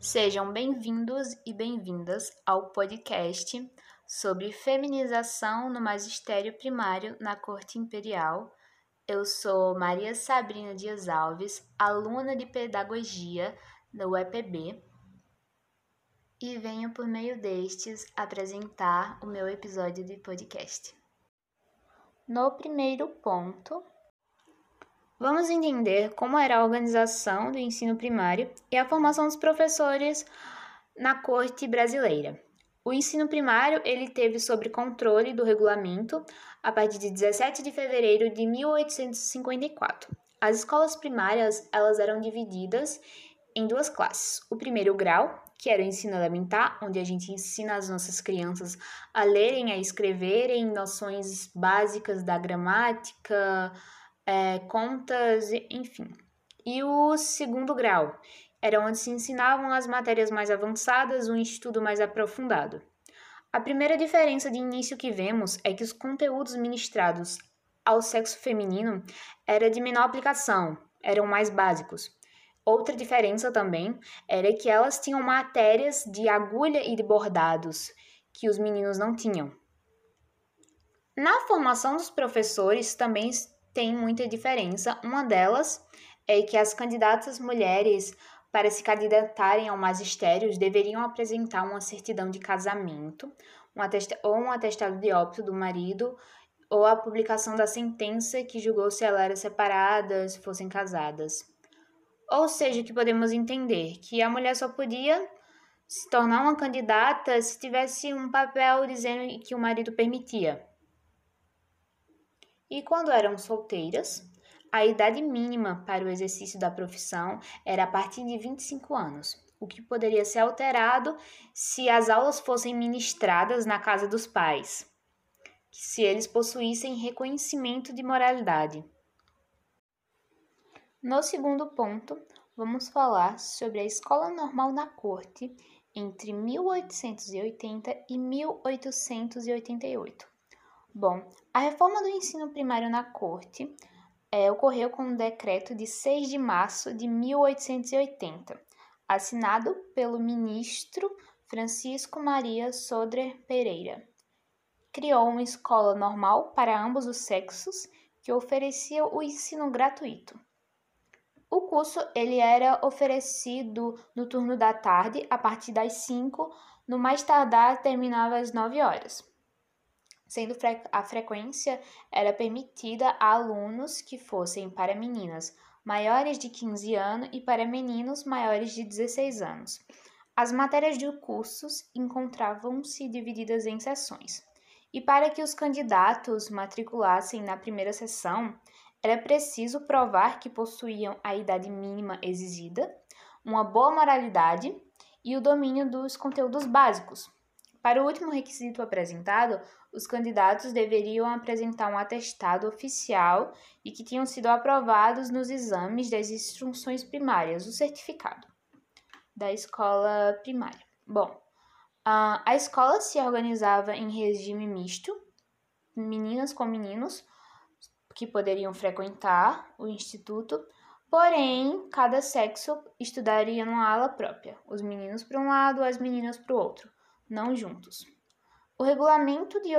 Sejam bem-vindos e bem-vindas ao podcast sobre feminização no magistério primário na Corte Imperial. Eu sou Maria Sabrina Dias Alves, aluna de Pedagogia da UEPB, e venho por meio destes apresentar o meu episódio de podcast. No primeiro ponto, Vamos entender como era a organização do ensino primário e a formação dos professores na corte brasileira. O ensino primário ele teve sob controle do regulamento a partir de 17 de fevereiro de 1854. As escolas primárias elas eram divididas em duas classes. O primeiro grau, que era o ensino elementar, onde a gente ensina as nossas crianças a lerem, a escreverem noções básicas da gramática, é, contas, enfim. E o segundo grau era onde se ensinavam as matérias mais avançadas, um estudo mais aprofundado. A primeira diferença de início que vemos é que os conteúdos ministrados ao sexo feminino era de menor aplicação, eram mais básicos. Outra diferença também era que elas tinham matérias de agulha e de bordados que os meninos não tinham. Na formação dos professores também tem muita diferença. Uma delas é que as candidatas mulheres para se candidatarem ao magistério deveriam apresentar uma certidão de casamento, um ou um atestado de óbito do marido, ou a publicação da sentença que julgou se elas eram separadas, fossem casadas. Ou seja, que podemos entender que a mulher só podia se tornar uma candidata se tivesse um papel dizendo que o marido permitia. E quando eram solteiras, a idade mínima para o exercício da profissão era a partir de 25 anos, o que poderia ser alterado se as aulas fossem ministradas na casa dos pais, se eles possuíssem reconhecimento de moralidade. No segundo ponto, vamos falar sobre a escola normal na corte entre 1880 e 1888. Bom, a reforma do ensino primário na corte é, ocorreu com um decreto de 6 de março de 1880, assinado pelo ministro Francisco Maria Sodrer Pereira. Criou uma escola normal para ambos os sexos que oferecia o ensino gratuito. O curso ele era oferecido no turno da tarde, a partir das 5, no mais tardar terminava às 9 horas sendo a frequência era permitida a alunos que fossem para meninas maiores de 15 anos e para meninos maiores de 16 anos. As matérias de cursos encontravam-se divididas em sessões. E para que os candidatos matriculassem na primeira sessão, era preciso provar que possuíam a idade mínima exigida, uma boa moralidade e o domínio dos conteúdos básicos, para o último requisito apresentado, os candidatos deveriam apresentar um atestado oficial e que tinham sido aprovados nos exames das instruções primárias, o certificado da escola primária. Bom, a escola se organizava em regime misto, meninas com meninos que poderiam frequentar o instituto, porém cada sexo estudaria numa ala própria, os meninos para um lado, as meninas para o outro não juntos. O regulamento de,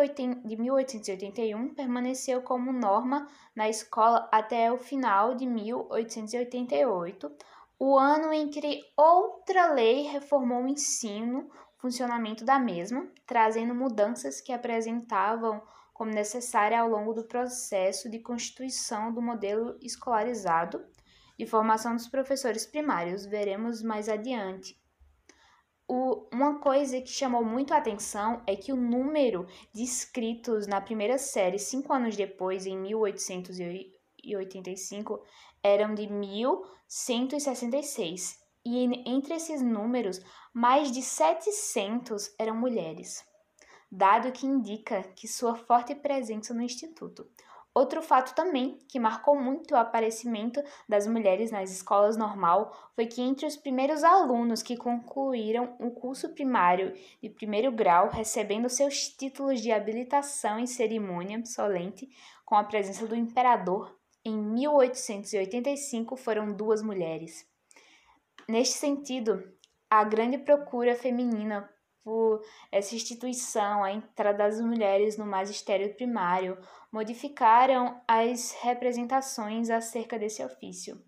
1881 permaneceu como norma na escola até o final de 1888, o ano em que outra lei reformou o ensino, funcionamento da mesma, trazendo mudanças que apresentavam como necessária ao longo do processo de constituição do modelo escolarizado e formação dos professores primários. Veremos mais adiante o, uma coisa que chamou muito a atenção é que o número de inscritos na primeira série, cinco anos depois, em 1885, eram de 1.166. E entre esses números, mais de 700 eram mulheres, dado que indica que sua forte presença no Instituto. Outro fato também que marcou muito o aparecimento das mulheres nas escolas normal foi que entre os primeiros alunos que concluíram o curso primário de primeiro grau, recebendo seus títulos de habilitação em cerimônia solente com a presença do imperador, em 1885 foram duas mulheres. Neste sentido, a grande procura feminina por essa instituição, a entrada das mulheres no magistério primário, modificaram as representações acerca desse ofício.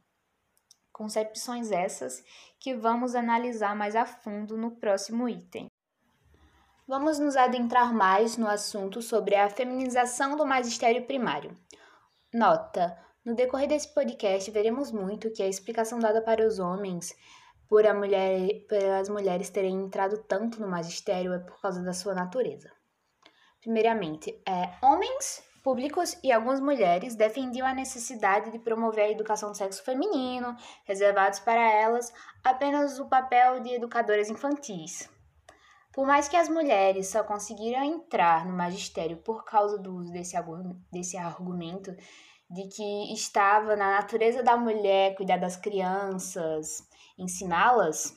Concepções essas que vamos analisar mais a fundo no próximo item. Vamos nos adentrar mais no assunto sobre a feminização do magistério primário. Nota: no decorrer desse podcast, veremos muito que a explicação dada para os homens por a mulher, pelas mulheres terem entrado tanto no magistério é por causa da sua natureza. Primeiramente, é, homens públicos e algumas mulheres defendiam a necessidade de promover a educação do sexo feminino, reservados para elas apenas o papel de educadoras infantis. Por mais que as mulheres só conseguiram entrar no magistério por causa do uso desse, desse argumento de que estava na natureza da mulher cuidar das crianças, ensiná-las,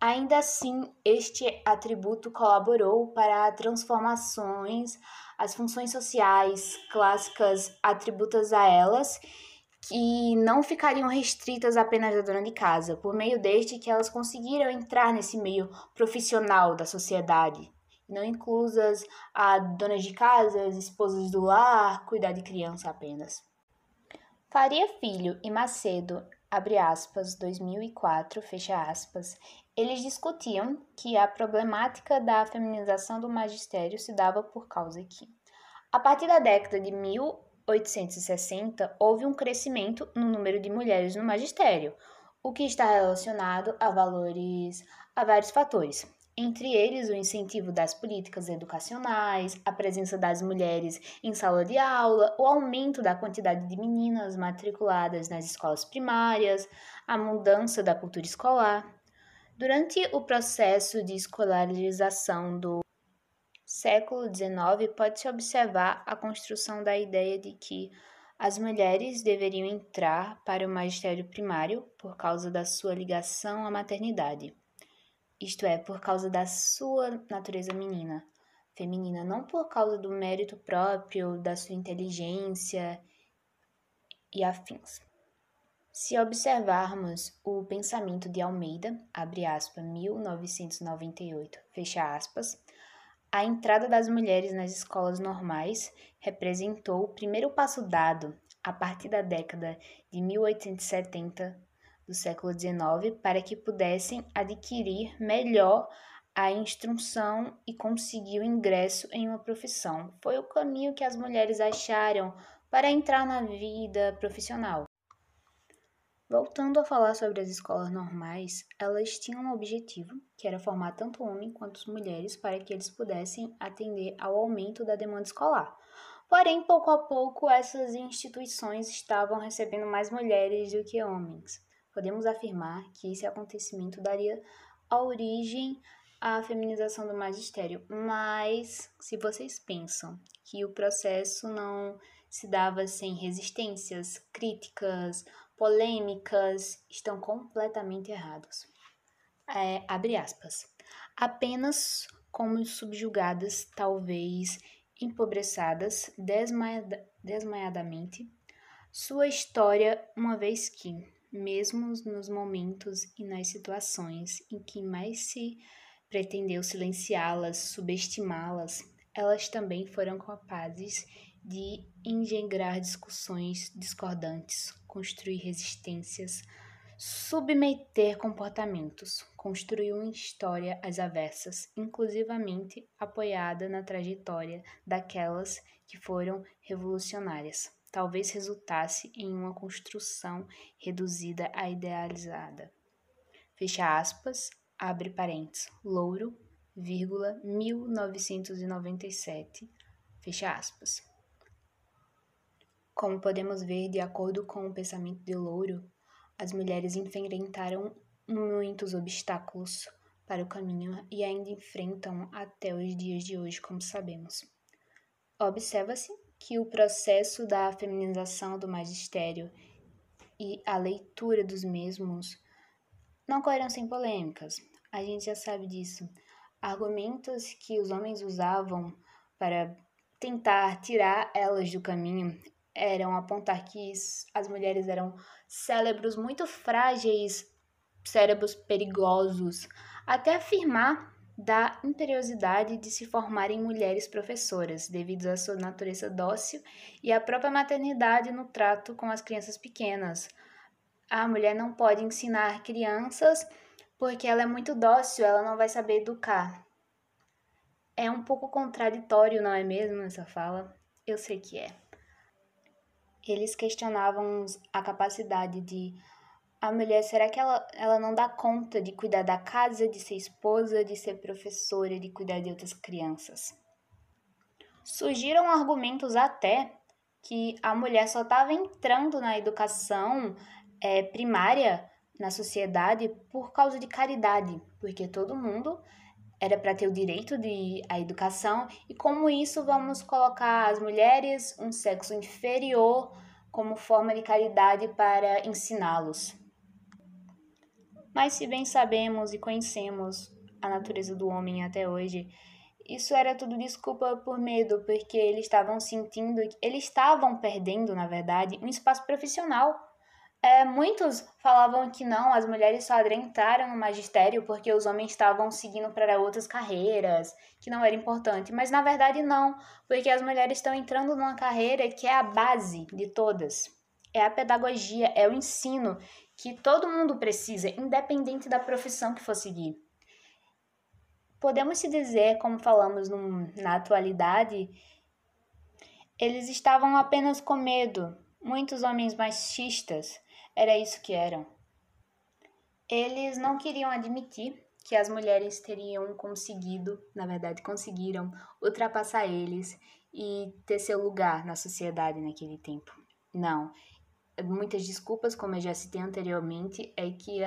ainda assim este atributo colaborou para transformações, as funções sociais clássicas atributas a elas, que não ficariam restritas apenas à dona de casa, por meio deste que elas conseguiram entrar nesse meio profissional da sociedade, não inclusas a donas de casa, esposas do lar, cuidar de criança apenas. Faria Filho e Macedo abre aspas, 2004, fecha aspas, eles discutiam que a problemática da feminização do magistério se dava por causa que, a partir da década de 1860, houve um crescimento no número de mulheres no magistério, o que está relacionado a valores a vários fatores, entre eles o incentivo das políticas educacionais, a presença das mulheres em sala de aula, o aumento da quantidade de meninas matriculadas nas escolas primárias, a mudança da cultura escolar. Durante o processo de escolarização do século XIX, pode-se observar a construção da ideia de que as mulheres deveriam entrar para o magistério primário por causa da sua ligação à maternidade isto é, por causa da sua natureza menina, feminina, não por causa do mérito próprio, da sua inteligência e afins. Se observarmos o pensamento de Almeida, abre aspas, 1998, fecha aspas, a entrada das mulheres nas escolas normais representou o primeiro passo dado a partir da década de 1870 do século XIX para que pudessem adquirir melhor a instrução e conseguir o ingresso em uma profissão. Foi o caminho que as mulheres acharam para entrar na vida profissional. Voltando a falar sobre as escolas normais, elas tinham um objetivo, que era formar tanto homens quanto mulheres para que eles pudessem atender ao aumento da demanda escolar. Porém, pouco a pouco, essas instituições estavam recebendo mais mulheres do que homens podemos afirmar que esse acontecimento daria origem à feminização do magistério. Mas, se vocês pensam que o processo não se dava sem resistências, críticas, polêmicas, estão completamente errados. É, abre aspas. Apenas como subjugadas, talvez desmaiada, desmaiadamente, sua história, uma vez que, mesmo nos momentos e nas situações em que mais se pretendeu silenciá-las, subestimá-las, elas também foram capazes de engendrar discussões discordantes, construir resistências, submeter comportamentos, construir uma história às avessas, inclusivamente apoiada na trajetória daquelas que foram revolucionárias talvez resultasse em uma construção reduzida a idealizada. Fecha aspas, abre parênteses, Louro, vírgula, 1997, fecha aspas. Como podemos ver, de acordo com o pensamento de Louro, as mulheres enfrentaram muitos obstáculos para o caminho e ainda enfrentam até os dias de hoje, como sabemos. Observa-se que o processo da feminização do magistério e a leitura dos mesmos não ocorreram sem polêmicas. A gente já sabe disso. Argumentos que os homens usavam para tentar tirar elas do caminho eram apontar que as mulheres eram cérebros muito frágeis cérebros perigosos, até afirmar da imperiosidade de se formarem mulheres professoras, devido à sua natureza dócil e à própria maternidade no trato com as crianças pequenas. A mulher não pode ensinar crianças porque ela é muito dócil, ela não vai saber educar. É um pouco contraditório, não é mesmo, essa fala? Eu sei que é. Eles questionavam a capacidade de a mulher, será que ela, ela não dá conta de cuidar da casa, de ser esposa, de ser professora, de cuidar de outras crianças? Surgiram argumentos até que a mulher só estava entrando na educação é, primária na sociedade por causa de caridade, porque todo mundo era para ter o direito de a educação e como isso vamos colocar as mulheres um sexo inferior como forma de caridade para ensiná-los. Mas se bem sabemos e conhecemos a natureza do homem até hoje, isso era tudo desculpa por medo, porque eles estavam sentindo, eles estavam perdendo, na verdade, um espaço profissional. É, muitos falavam que não, as mulheres só entraram no magistério porque os homens estavam seguindo para outras carreiras, que não era importante. Mas na verdade não, porque as mulheres estão entrando numa carreira que é a base de todas. É a pedagogia, é o ensino que todo mundo precisa, independente da profissão que for seguir. Podemos se dizer, como falamos no, na atualidade, eles estavam apenas com medo. Muitos homens machistas, era isso que eram. Eles não queriam admitir que as mulheres teriam conseguido, na verdade, conseguiram ultrapassar eles e ter seu lugar na sociedade naquele tempo. Não, muitas desculpas, como eu já citei anteriormente, é que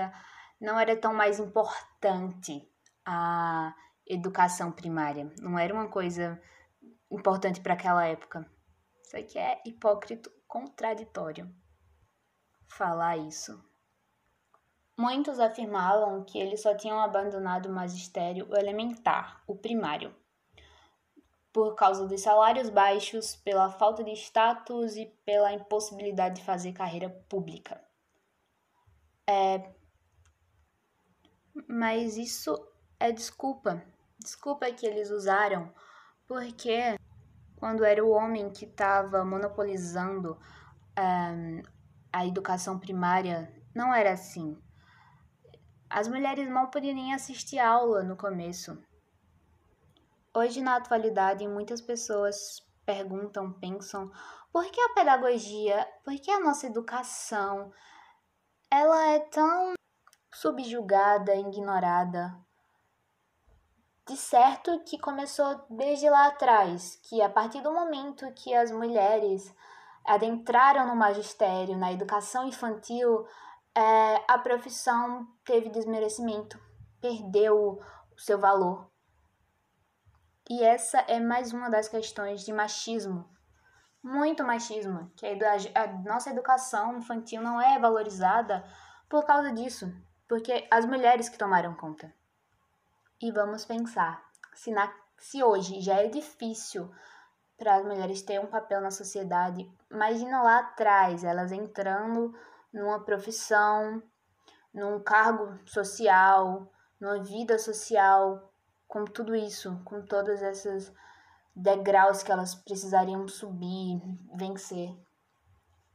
não era tão mais importante a educação primária. Não era uma coisa importante para aquela época. Isso aqui é hipócrito contraditório falar isso. Muitos afirmavam que eles só tinham abandonado o magistério elementar, o primário, por causa dos salários baixos, pela falta de status e pela impossibilidade de fazer carreira pública. É... Mas isso é desculpa. Desculpa que eles usaram, porque quando era o homem que estava monopolizando um, a educação primária, não era assim. As mulheres mal podiam nem assistir aula no começo. Hoje, na atualidade, muitas pessoas perguntam, pensam, por que a pedagogia, por que a nossa educação, ela é tão subjugada, ignorada? De certo que começou desde lá atrás, que a partir do momento que as mulheres adentraram no magistério, na educação infantil, é, a profissão teve desmerecimento, perdeu o seu valor. E essa é mais uma das questões de machismo. Muito machismo, que a, a nossa educação infantil não é valorizada por causa disso, porque as mulheres que tomaram conta. E vamos pensar, se, na, se hoje já é difícil para as mulheres terem um papel na sociedade, imagina lá atrás, elas entrando numa profissão, num cargo social, numa vida social, com tudo isso, com todas essas degraus que elas precisariam subir, vencer.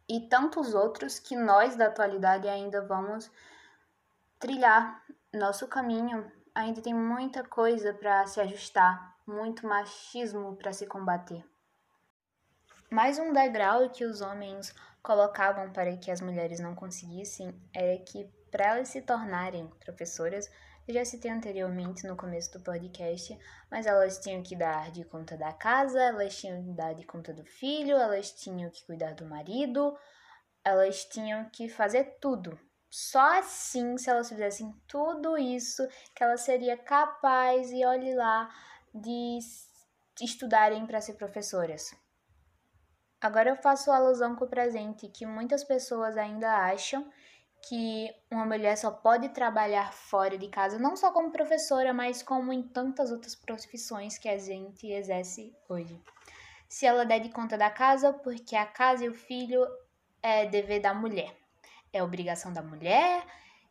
E tantos outros que nós da atualidade ainda vamos trilhar nosso caminho. Ainda tem muita coisa para se ajustar, muito machismo para se combater. Mais um degrau que os homens colocavam para que as mulheres não conseguissem era que, para elas se tornarem professoras, eu já citei anteriormente no começo do podcast, mas elas tinham que dar de conta da casa, elas tinham que dar de conta do filho, elas tinham que cuidar do marido, elas tinham que fazer tudo. Só assim, se elas fizessem tudo isso, que elas seriam capazes, e olhe lá, de estudarem para ser professoras. Agora eu faço alusão com o presente que muitas pessoas ainda acham que uma mulher só pode trabalhar fora de casa, não só como professora, mas como em tantas outras profissões que a gente exerce hoje. Se ela der de conta da casa, porque a casa e o filho é dever da mulher. É obrigação da mulher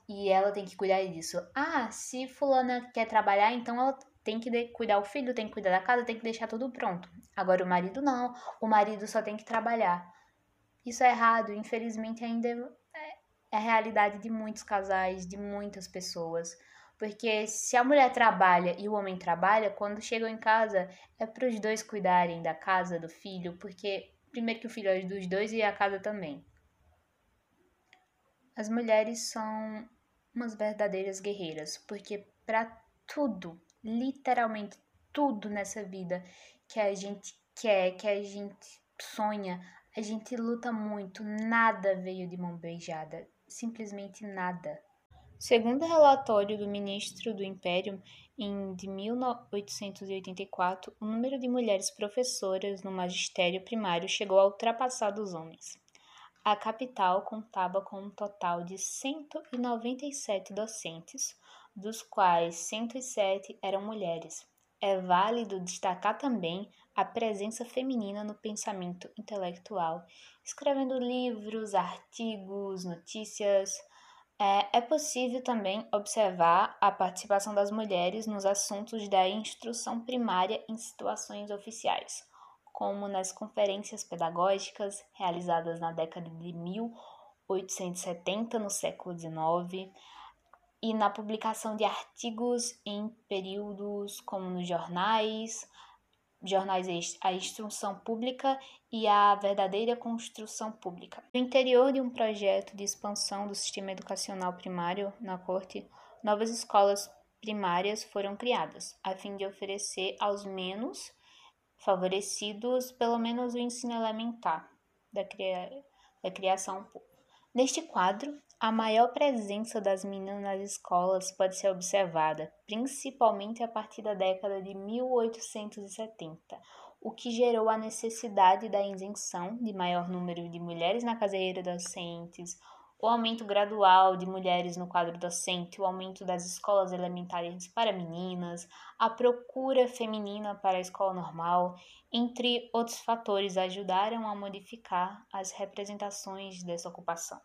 e ela tem que cuidar disso. Ah, se fulana quer trabalhar, então ela tem que cuidar o filho, tem que cuidar da casa, tem que deixar tudo pronto. Agora o marido não, o marido só tem que trabalhar. Isso é errado, infelizmente ainda é, a realidade de muitos casais, de muitas pessoas. Porque se a mulher trabalha e o homem trabalha, quando chegam em casa é para os dois cuidarem da casa, do filho, porque primeiro que o filho é dos dois e a casa também. As mulheres são umas verdadeiras guerreiras, porque para tudo, literalmente tudo nessa vida que a gente quer, que a gente sonha, a gente luta muito. Nada veio de mão beijada, simplesmente nada. Segundo o relatório do ministro do Império, em de 1884, o número de mulheres professoras no magistério primário chegou a ultrapassar dos homens. A capital contava com um total de 197 docentes, dos quais 107 eram mulheres. É válido destacar também a presença feminina no pensamento intelectual, escrevendo livros, artigos, notícias, é, é possível também observar a participação das mulheres nos assuntos da instrução primária em situações oficiais, como nas conferências pedagógicas realizadas na década de 1870, no século XIX, e na publicação de artigos em períodos como nos jornais, jornais A Instrução Pública e A Verdadeira Construção Pública. No interior de um projeto de expansão do sistema educacional primário na Corte, novas escolas primárias foram criadas, a fim de oferecer aos menos favorecidos pelo menos o ensino elementar da, cria da criação pública. Neste quadro, a maior presença das meninas nas escolas pode ser observada, principalmente a partir da década de 1870, o que gerou a necessidade da isenção de maior número de mulheres na carreira docentes, o aumento gradual de mulheres no quadro docente, o aumento das escolas elementares para meninas, a procura feminina para a escola normal, entre outros fatores, ajudaram a modificar as representações dessa ocupação.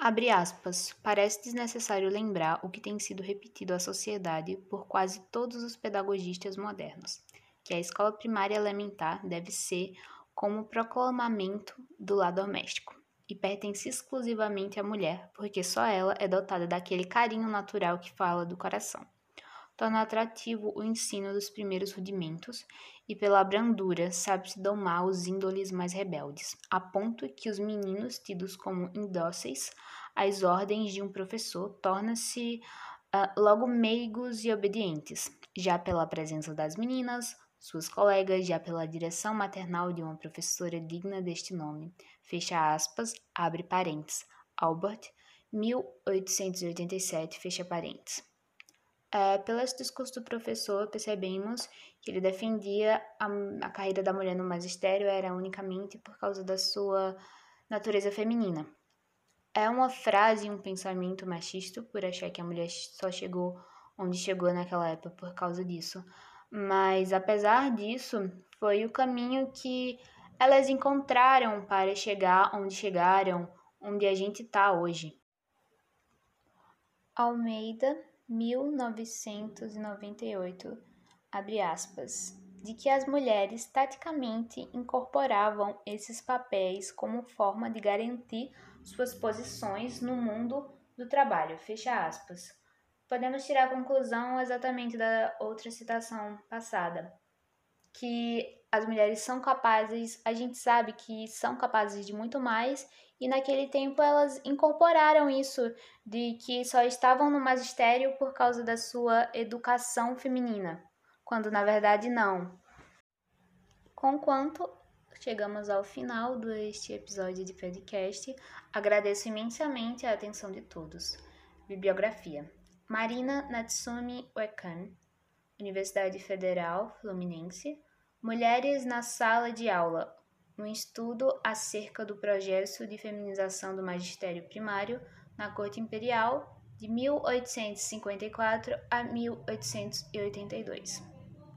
Abre aspas, parece desnecessário lembrar o que tem sido repetido à sociedade por quase todos os pedagogistas modernos, que a escola primária elementar deve ser como proclamamento do lar doméstico e pertence exclusivamente à mulher, porque só ela é dotada daquele carinho natural que fala do coração torna atrativo o ensino dos primeiros rudimentos e pela brandura sabe-se domar os índoles mais rebeldes, a ponto que os meninos tidos como indóceis às ordens de um professor tornam-se uh, logo meigos e obedientes, já pela presença das meninas, suas colegas, já pela direção maternal de uma professora digna deste nome. Fecha aspas, abre parênteses. Albert, 1887, fecha parênteses. É, pelo discurso do professor, percebemos que ele defendia a, a carreira da mulher no magistério era unicamente por causa da sua natureza feminina. É uma frase e um pensamento machista por achar que a mulher só chegou onde chegou naquela época por causa disso. Mas apesar disso, foi o caminho que elas encontraram para chegar onde chegaram, onde a gente está hoje. Almeida 1998, abre aspas, de que as mulheres taticamente incorporavam esses papéis como forma de garantir suas posições no mundo do trabalho, fecha aspas. Podemos tirar a conclusão exatamente da outra citação passada, que as mulheres são capazes, a gente sabe que são capazes de muito mais, e naquele tempo elas incorporaram isso de que só estavam no magistério por causa da sua educação feminina, quando na verdade não. Conquanto chegamos ao final deste episódio de podcast, agradeço imensamente a atenção de todos. Bibliografia: Marina Natsumi Uekan, Universidade Federal Fluminense. Mulheres na Sala de Aula, um estudo acerca do processo de feminização do magistério primário na Corte Imperial de 1854 a 1882.